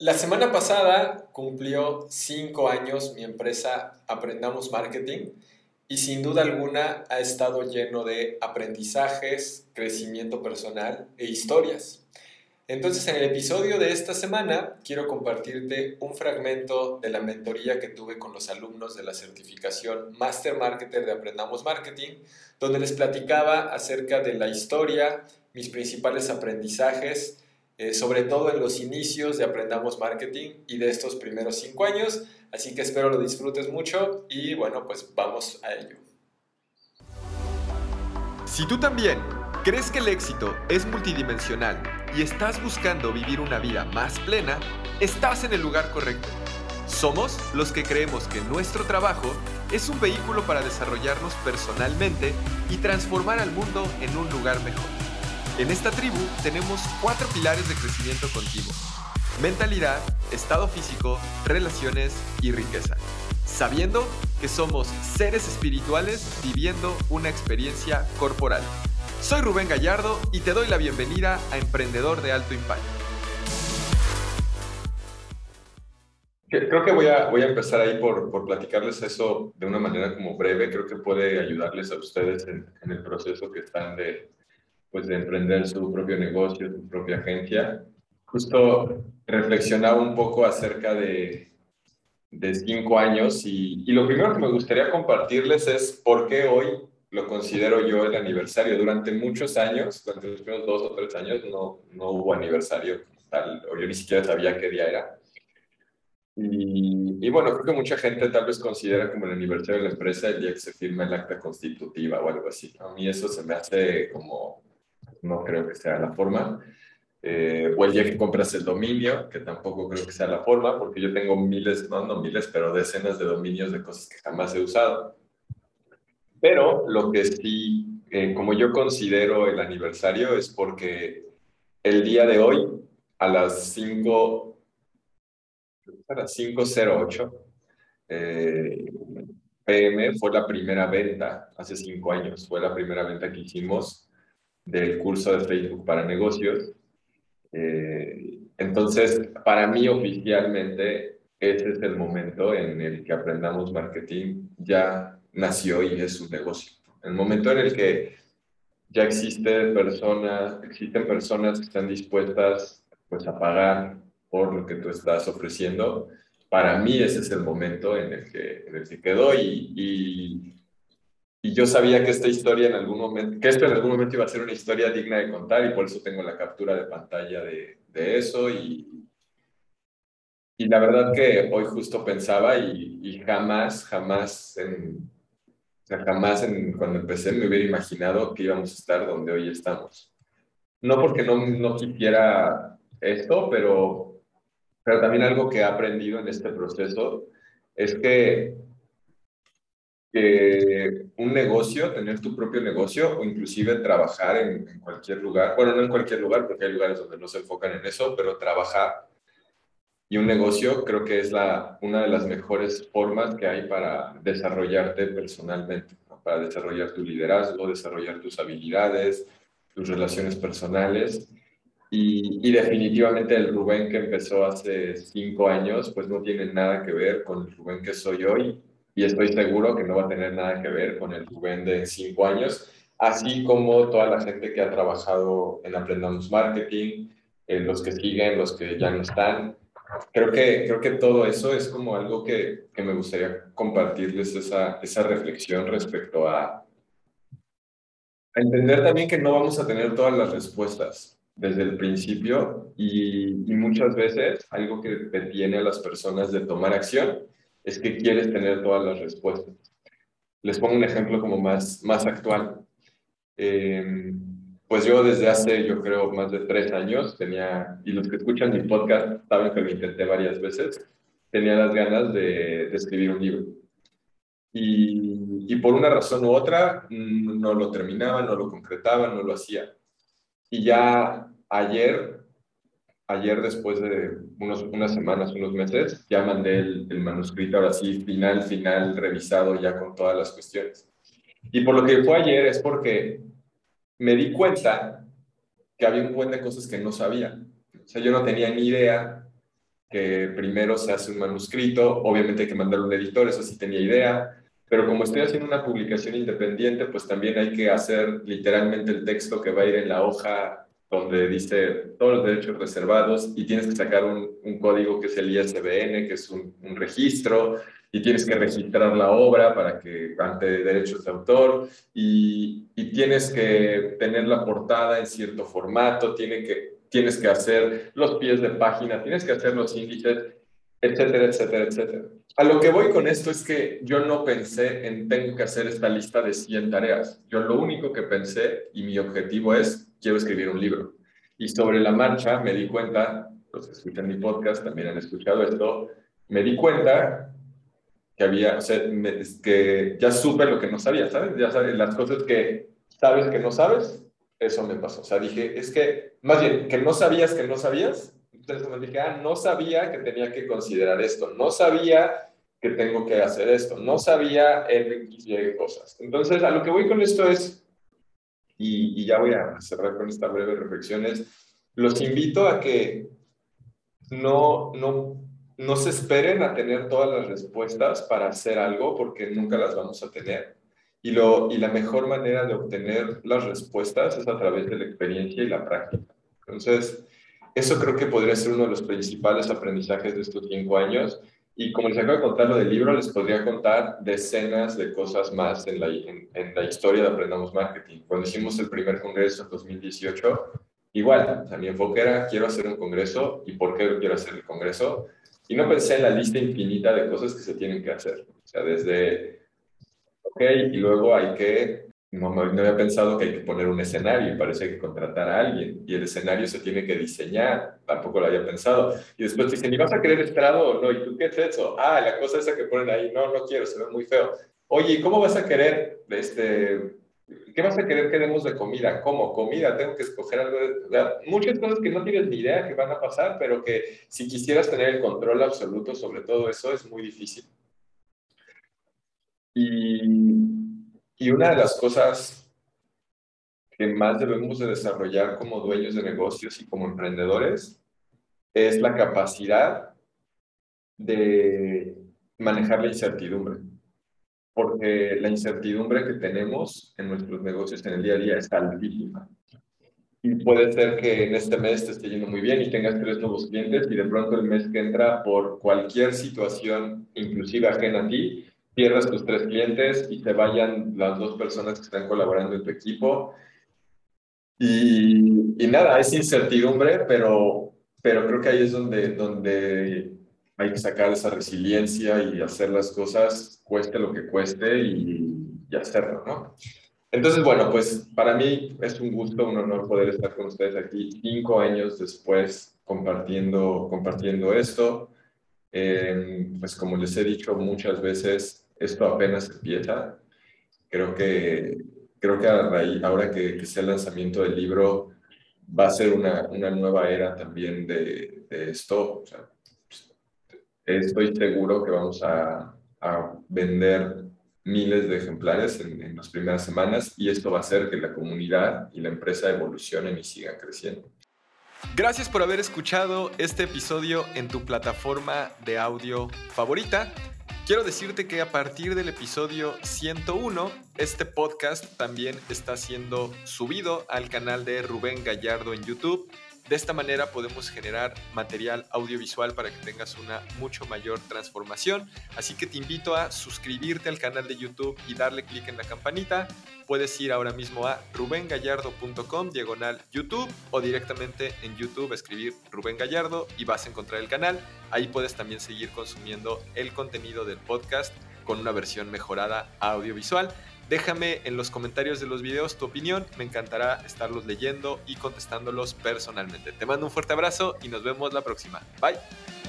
La semana pasada cumplió cinco años mi empresa Aprendamos Marketing y sin duda alguna ha estado lleno de aprendizajes, crecimiento personal e historias. Entonces en el episodio de esta semana quiero compartirte un fragmento de la mentoría que tuve con los alumnos de la certificación Master Marketer de Aprendamos Marketing, donde les platicaba acerca de la historia, mis principales aprendizajes, eh, sobre todo en los inicios de Aprendamos Marketing y de estos primeros cinco años. Así que espero lo disfrutes mucho y bueno, pues vamos a ello. Si tú también crees que el éxito es multidimensional y estás buscando vivir una vida más plena, estás en el lugar correcto. Somos los que creemos que nuestro trabajo es un vehículo para desarrollarnos personalmente y transformar al mundo en un lugar mejor. En esta tribu tenemos cuatro pilares de crecimiento continuo. Mentalidad, estado físico, relaciones y riqueza. Sabiendo que somos seres espirituales viviendo una experiencia corporal. Soy Rubén Gallardo y te doy la bienvenida a Emprendedor de Alto Impacto. Creo que voy a, voy a empezar ahí por, por platicarles eso de una manera como breve. Creo que puede ayudarles a ustedes en, en el proceso que están de, pues de emprender su propio negocio, su propia agencia. Justo reflexionaba un poco acerca de, de cinco años y, y, lo primero que me gustaría compartirles es por qué hoy lo considero yo el aniversario. Durante muchos años, durante los primeros dos o tres años, no, no hubo aniversario tal, o yo ni siquiera sabía qué día era. Y, y, bueno, creo que mucha gente tal vez considera como el aniversario de la empresa el día que se firma el acta constitutiva o algo así. A mí eso se me hace como no creo que sea la forma. Eh, o el día que compras el dominio, que tampoco creo que sea la forma, porque yo tengo miles, no, no miles, pero decenas de dominios de cosas que jamás he usado. Pero lo que sí, eh, como yo considero el aniversario, es porque el día de hoy, a las 5, a las 5.08 eh, pm, fue la primera venta, hace cinco años, fue la primera venta que hicimos del curso de Facebook para negocios. Eh, entonces, para mí oficialmente, ese es el momento en el que aprendamos marketing, ya nació y es un negocio. El momento en el que ya existe personas, existen personas que están dispuestas pues, a pagar por lo que tú estás ofreciendo, para mí ese es el momento en el que, en el que quedó y y yo sabía que esta historia en algún momento, que esto en algún momento iba a ser una historia digna de contar y por eso tengo la captura de pantalla de, de eso y, y la verdad que hoy justo pensaba y, jamás, jamás, en, o sea, jamás en, cuando empecé me hubiera imaginado que íbamos a estar donde hoy estamos. No porque no, no quisiera esto, pero, pero también algo que he aprendido en este proceso es que que un negocio, tener tu propio negocio o inclusive trabajar en, cualquier lugar, bueno, no en cualquier lugar porque hay lugares donde no se enfocan en eso, pero trabajar. Y un negocio creo que es la, una de las mejores formas que hay para desarrollarte personalmente, para desarrollar tu liderazgo, desarrollar tus habilidades, tus relaciones personales. Y, y, definitivamente el Rubén que empezó hace cinco años, pues no tiene nada que ver con el Rubén que soy hoy y estoy seguro que no va a tener nada que ver con el Rubén de cinco años, así como toda la gente que ha trabajado en Aprendamos Marketing, los que siguen, los que ya no están. Creo que, creo que todo eso es como algo que, que me gustaría compartirles, esa, esa reflexión respecto a, a entender también que no vamos a tener todas las respuestas desde el principio y, y muchas veces algo que detiene a las personas de tomar acción es que quieres tener todas las respuestas. Les pongo un ejemplo como más, más actual. Eh, pues yo desde hace, yo creo, más de tres años tenía, y los que escuchan mi podcast saben que lo intenté varias veces, tenía las ganas de, escribir un libro. Y, y, por una razón u otra mm, no lo terminaba, no lo concretaba, no lo hacía. Y ya ayer ayer después de unos, unas semanas, unos meses, ya mandé el, el, manuscrito ahora sí, final, final, revisado ya con todas las cuestiones. Y por lo que fue ayer es porque me di cuenta que había un buen de cosas que no sabía. O sea, yo no tenía ni idea que primero se hace un manuscrito, obviamente hay que mandar un editor, eso sí tenía idea, pero como estoy haciendo una publicación independiente, pues también hay que hacer literalmente el texto que va a ir en la hoja donde dice todos los derechos reservados y tienes que sacar un, código que es el ISBN, que es un, un, registro, y tienes que registrar la obra para que ante derechos de autor, y, y tienes que tener la portada en cierto formato, tiene que, tienes que hacer los pies de página, tienes que hacer los índices, etcétera, etcétera, etcétera. A lo que voy con esto es que yo no pensé en tengo que hacer esta lista de 100 tareas. Yo lo único que pensé y mi objetivo es quiero escribir un libro. Y sobre la marcha me di cuenta, los que escuchan mi podcast también han escuchado esto, me di cuenta que había, o sea, que ya supe lo que no sabía, ¿sabes? Ya sabes, las cosas que sabes que no sabes, eso me pasó. O sea, dije, es que, más bien, que no sabías que no sabías, entonces me dije, ah, no sabía que tenía que considerar esto, no sabía que tengo que hacer esto, no sabía X, Y cosas. Entonces, a lo que voy con esto es, y, ya voy a cerrar con esta breve reflexión, es, los invito a que no, no, no se esperen a tener todas las respuestas para hacer algo, porque nunca las vamos a tener. Y, lo, y la mejor manera de obtener las respuestas es a través de la experiencia y la práctica. Entonces, eso creo que podría ser uno de los principales aprendizajes de estos cinco años. Y como les acabo de contar lo del libro, les podría contar decenas de cosas más en la, historia de Aprendamos Marketing. Cuando hicimos el primer congreso en 2018, igual, o mi enfoque era, quiero hacer un congreso y por qué quiero hacer el congreso. Y no pensé en la lista infinita de cosas que se tienen que hacer. O sea, desde, ok, y luego hay que no, no, había pensado que hay que poner un escenario y parece que contratar a alguien y el escenario se tiene que diseñar, tampoco lo había pensado. Y después dicen, ¿y vas a querer estrado o no? ¿Y tú qué es eso? Ah, la cosa esa que ponen ahí, no, no quiero, se ve muy feo. Oye, ¿y cómo vas a querer, este, qué vas a querer que demos de comida? ¿Cómo? Comida, tengo que escoger algo, de, muchas cosas que no tienes ni idea que van a pasar, pero que si quisieras tener el control absoluto sobre todo eso es muy difícil. Y y una de las cosas que más debemos de desarrollar como dueños de negocios y como emprendedores es la capacidad de manejar la incertidumbre. Porque la incertidumbre que tenemos en nuestros negocios en el día a día es altísima. Y puede ser que en este mes te esté yendo muy bien y tengas tres nuevos clientes y de pronto el mes que entra por cualquier situación, inclusive ajena a ti, pierdas tus tres clientes y te vayan las dos personas que están colaborando en tu equipo. Y, y nada, es incertidumbre, pero, pero creo que ahí es donde, donde hay que sacar esa resiliencia y hacer las cosas, cueste lo que cueste y, y hacerlo, ¿no? Entonces, bueno, pues para mí es un gusto, un honor poder estar con ustedes aquí cinco años después compartiendo, compartiendo esto. Eh, pues como les he dicho muchas veces, esto apenas empieza. Creo que, creo que ahora que, sea el lanzamiento del libro, va a ser una, una nueva era también de, esto. estoy seguro que vamos a, a vender miles de ejemplares en, en, las primeras semanas y esto va a hacer que la comunidad y la empresa evolucionen y sigan creciendo. Gracias por haber escuchado este episodio en tu plataforma de audio favorita. Quiero decirte que a partir del episodio 101, este podcast también está siendo subido al canal de Rubén Gallardo en YouTube de esta manera podemos generar material audiovisual para que tengas una mucho mayor transformación. Así que te invito a suscribirte al canal de YouTube y darle clic en la campanita. Puedes ir ahora mismo a rubengallardo.com diagonal YouTube o directamente en YouTube escribir Rubén Gallardo y vas a encontrar el canal. Ahí puedes también seguir consumiendo el contenido del podcast con una versión mejorada audiovisual. Déjame en los comentarios de los videos tu opinión, me encantará estarlos leyendo y contestándolos personalmente. Te mando un fuerte abrazo y nos vemos la próxima. Bye.